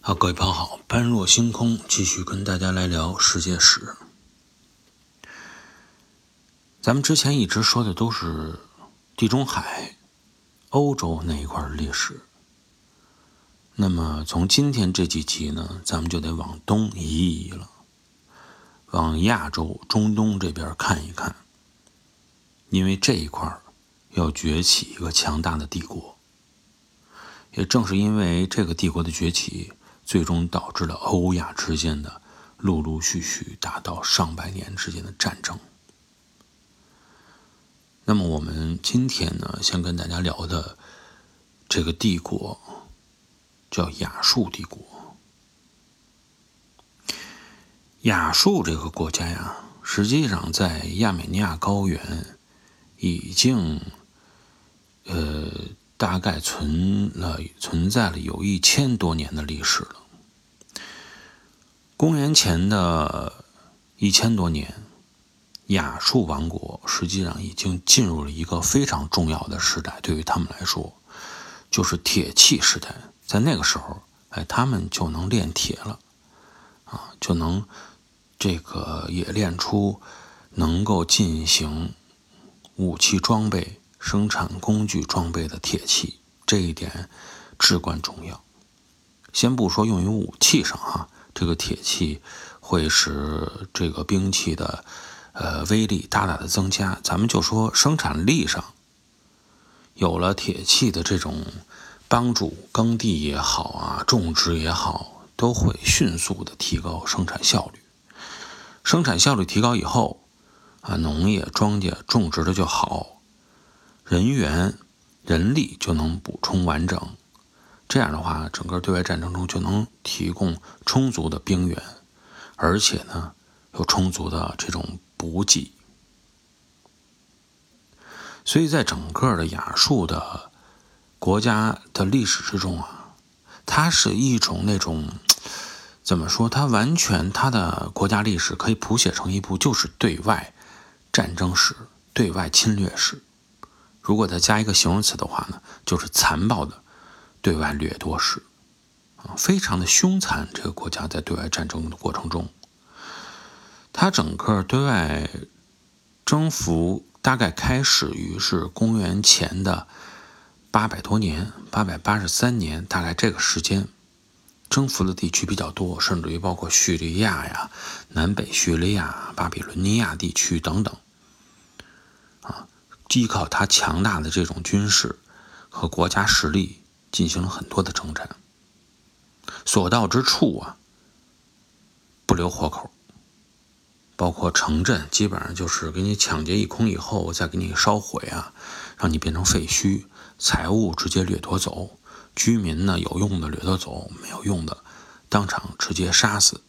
好，各位朋友好，般若星空继续跟大家来聊世界史。咱们之前一直说的都是地中海、欧洲那一块的历史。那么从今天这几集呢，咱们就得往东移移了，往亚洲、中东这边看一看，因为这一块要崛起一个强大的帝国。也正是因为这个帝国的崛起。最终导致了欧亚之间的陆陆续续达到上百年之间的战争。那么我们今天呢，先跟大家聊的这个帝国叫亚述帝国。亚述这个国家呀，实际上在亚美尼亚高原已经，呃。大概存了存在了有一千多年的历史了。公元前的一千多年，亚述王国实际上已经进入了一个非常重要的时代，对于他们来说，就是铁器时代。在那个时候，哎，他们就能炼铁了，啊，就能这个也炼出能够进行武器装备。生产工具装备的铁器，这一点至关重要。先不说用于武器上哈，这个铁器会使这个兵器的呃威力大大的增加。咱们就说生产力上，有了铁器的这种帮助，耕地也好啊，种植也好，都会迅速的提高生产效率。生产效率提高以后啊，农业庄稼种植的就好。人员、人力就能补充完整，这样的话，整个对外战争中就能提供充足的兵源，而且呢，有充足的这种补给。所以在整个的亚述的国家的历史之中啊，它是一种那种怎么说？它完全它的国家历史可以谱写成一部就是对外战争史、对外侵略史。如果再加一个形容词的话呢，就是残暴的对外掠夺史，啊，非常的凶残。这个国家在对外战争的过程中，它整个对外征服大概开始于是公元前的八百多年，八百八十三年，大概这个时间，征服的地区比较多，甚至于包括叙利亚呀、南北叙利亚、巴比伦尼亚地区等等。依靠他强大的这种军事和国家实力，进行了很多的征战，所到之处啊，不留活口，包括城镇，基本上就是给你抢劫一空以后，再给你烧毁啊，让你变成废墟，财物直接掠夺走，居民呢有用的掠夺走，没有用的当场直接杀死。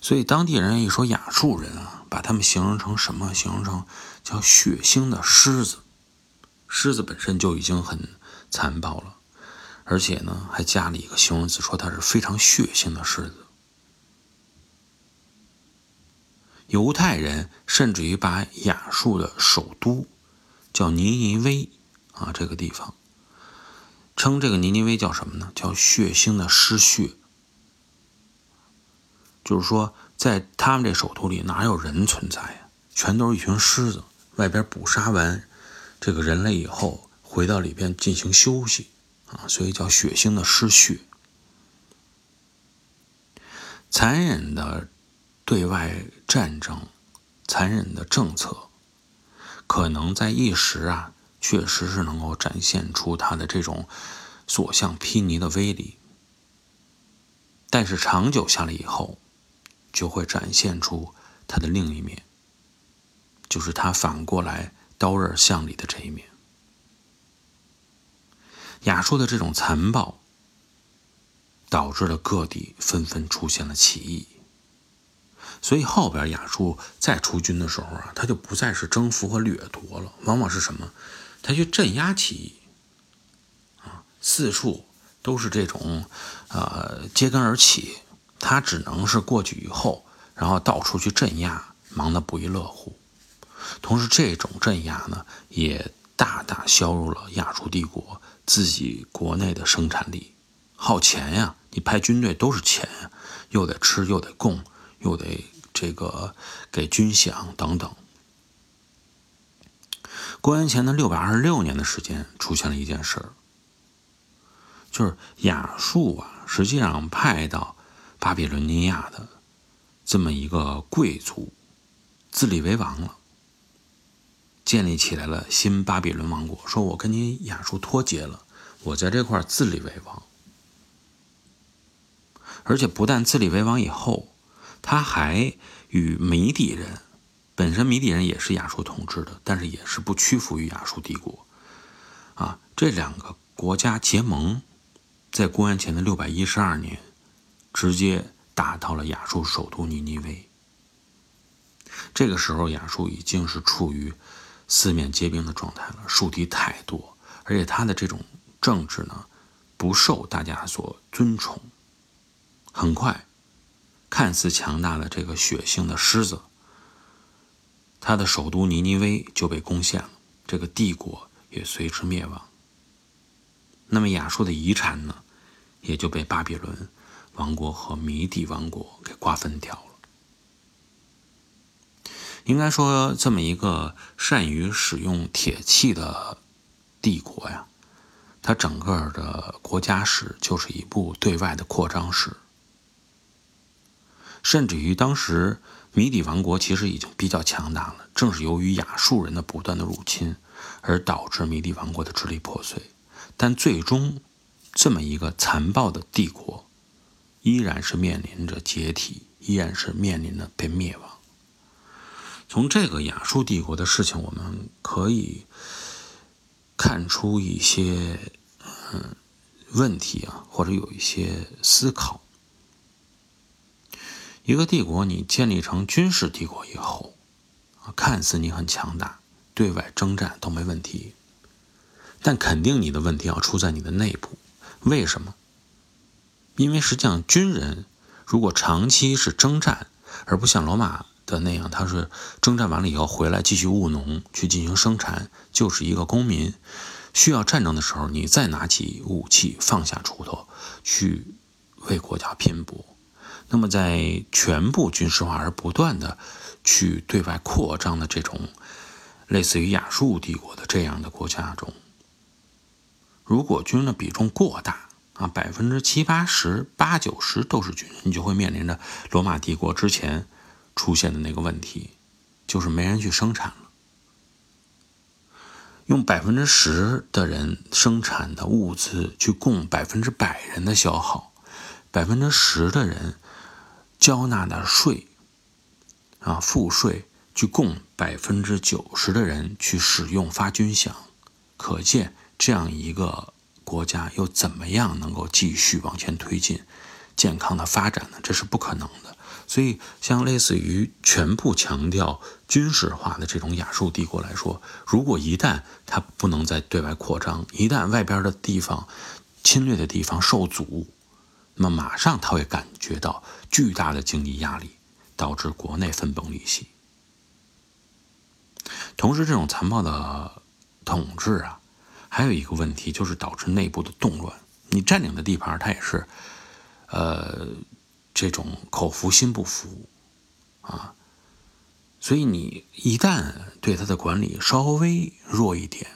所以当地人一说亚述人啊。把他们形容成什么？形容成叫血腥的狮子。狮子本身就已经很残暴了，而且呢，还加了一个形容词，说它是非常血腥的狮子。犹太人甚至于把亚述的首都叫尼尼微啊，这个地方称这个尼尼微叫什么呢？叫血腥的狮血，就是说。在他们这首都里哪有人存在呀？全都是一群狮子，外边捕杀完这个人类以后，回到里边进行休息啊，所以叫血腥的狮血。残忍的对外战争，残忍的政策，可能在一时啊，确实是能够展现出它的这种所向披靡的威力，但是长久下来以后。就会展现出他的另一面，就是他反过来刀刃向里的这一面。亚述的这种残暴，导致了各地纷纷出现了起义。所以后边亚述再出军的时候啊，他就不再是征服和掠夺了，往往是什么？他去镇压起义，啊，四处都是这种，呃，揭竿而起。他只能是过去以后，然后到处去镇压，忙得不亦乐乎。同时，这种镇压呢，也大大削弱了亚述帝国自己国内的生产力耗钱呀，你派军队都是钱呀，又得吃又得供，又得这个给军饷等等。公元前的六百二十六年的时间，出现了一件事儿，就是亚述啊，实际上派到巴比伦尼亚的这么一个贵族自立为王了，建立起来了新巴比伦王国。说我跟你亚述脱节了，我在这块自立为王，而且不但自立为王以后，他还与米底人。本身米底人也是亚述统治的，但是也是不屈服于亚述帝国，啊，这两个国家结盟，在公元前的六百一十二年，直接打到了亚述首都尼尼微。这个时候，亚述已经是处于四面皆兵的状态了，树敌太多，而且他的这种政治呢，不受大家所尊崇。很快，看似强大的这个血性的狮子。他的首都尼尼微就被攻陷了，这个帝国也随之灭亡。那么亚述的遗产呢，也就被巴比伦王国和弥底王国给瓜分掉了。应该说，这么一个善于使用铁器的帝国呀，它整个的国家史就是一部对外的扩张史，甚至于当时。米底王国其实已经比较强大了，正是由于亚述人的不断的入侵，而导致米底王国的支离破碎。但最终，这么一个残暴的帝国，依然是面临着解体，依然是面临着被灭亡。从这个亚述帝国的事情，我们可以看出一些嗯问题啊，或者有一些思考。一个帝国，你建立成军事帝国以后，看似你很强大，对外征战都没问题，但肯定你的问题要出在你的内部。为什么？因为实际上军人如果长期是征战，而不像罗马的那样，他是征战完了以后回来继续务农去进行生产，就是一个公民。需要战争的时候，你再拿起武器，放下锄头，去为国家拼搏。那么，在全部军事化而不断的去对外扩张的这种类似于亚述帝国的这样的国家中，如果军人的比重过大啊，百分之七八十、八九十都是军人，你就会面临着罗马帝国之前出现的那个问题，就是没人去生产了。用百分之十的人生产的物资去供百分之百人的消耗，百分之十的人。交纳的税啊，赋税去供百分之九十的人去使用发军饷，可见这样一个国家又怎么样能够继续往前推进健康的发展呢？这是不可能的。所以，像类似于全部强调军事化的这种亚述帝国来说，如果一旦它不能再对外扩张，一旦外边的地方侵略的地方受阻，那么马上他会感觉到巨大的经济压力，导致国内分崩离析。同时，这种残暴的统治啊，还有一个问题就是导致内部的动乱。你占领的地盘，它也是，呃，这种口服心不服啊。所以，你一旦对他的管理稍微弱一点，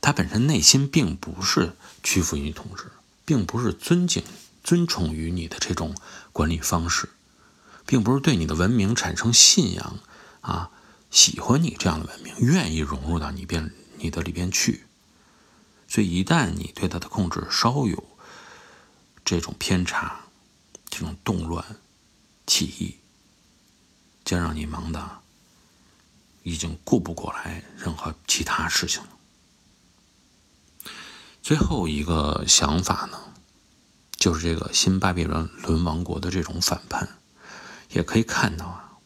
他本身内心并不是屈服于统治，并不是尊敬。尊崇于你的这种管理方式，并不是对你的文明产生信仰啊，喜欢你这样的文明，愿意融入到你边你的里边去。所以，一旦你对他的控制稍有这种偏差、这种动乱、起义，将让你忙的已经顾不过来任何其他事情了。最后一个想法呢？就是这个新巴比伦伦王国的这种反叛，也可以看到啊，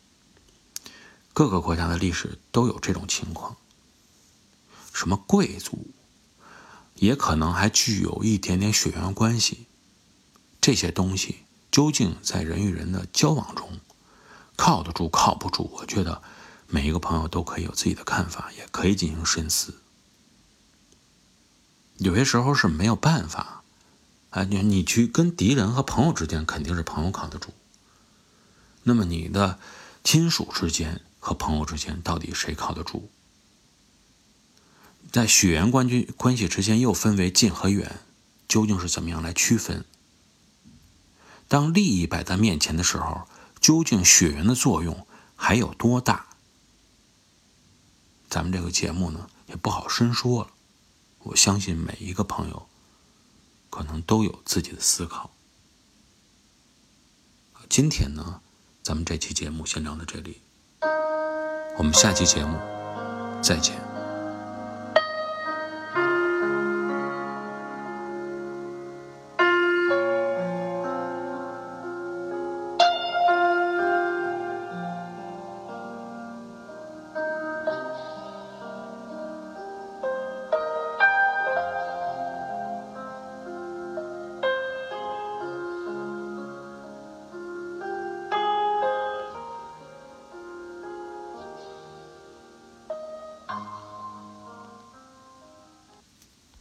各个国家的历史都有这种情况。什么贵族，也可能还具有一点点血缘关系。这些东西究竟在人与人的交往中，靠得住靠不住？我觉得每一个朋友都可以有自己的看法，也可以进行深思。有些时候是没有办法。哎，你你去跟敌人和朋友之间肯定是朋友靠得住。那么你的亲属之间和朋友之间到底谁靠得住？在血缘关系关系之间又分为近和远，究竟是怎么样来区分？当利益摆在面前的时候，究竟血缘的作用还有多大？咱们这个节目呢，也不好深说了。我相信每一个朋友可能都有自己的思考。今天呢，咱们这期节目先聊到这里，我们下期节目再见。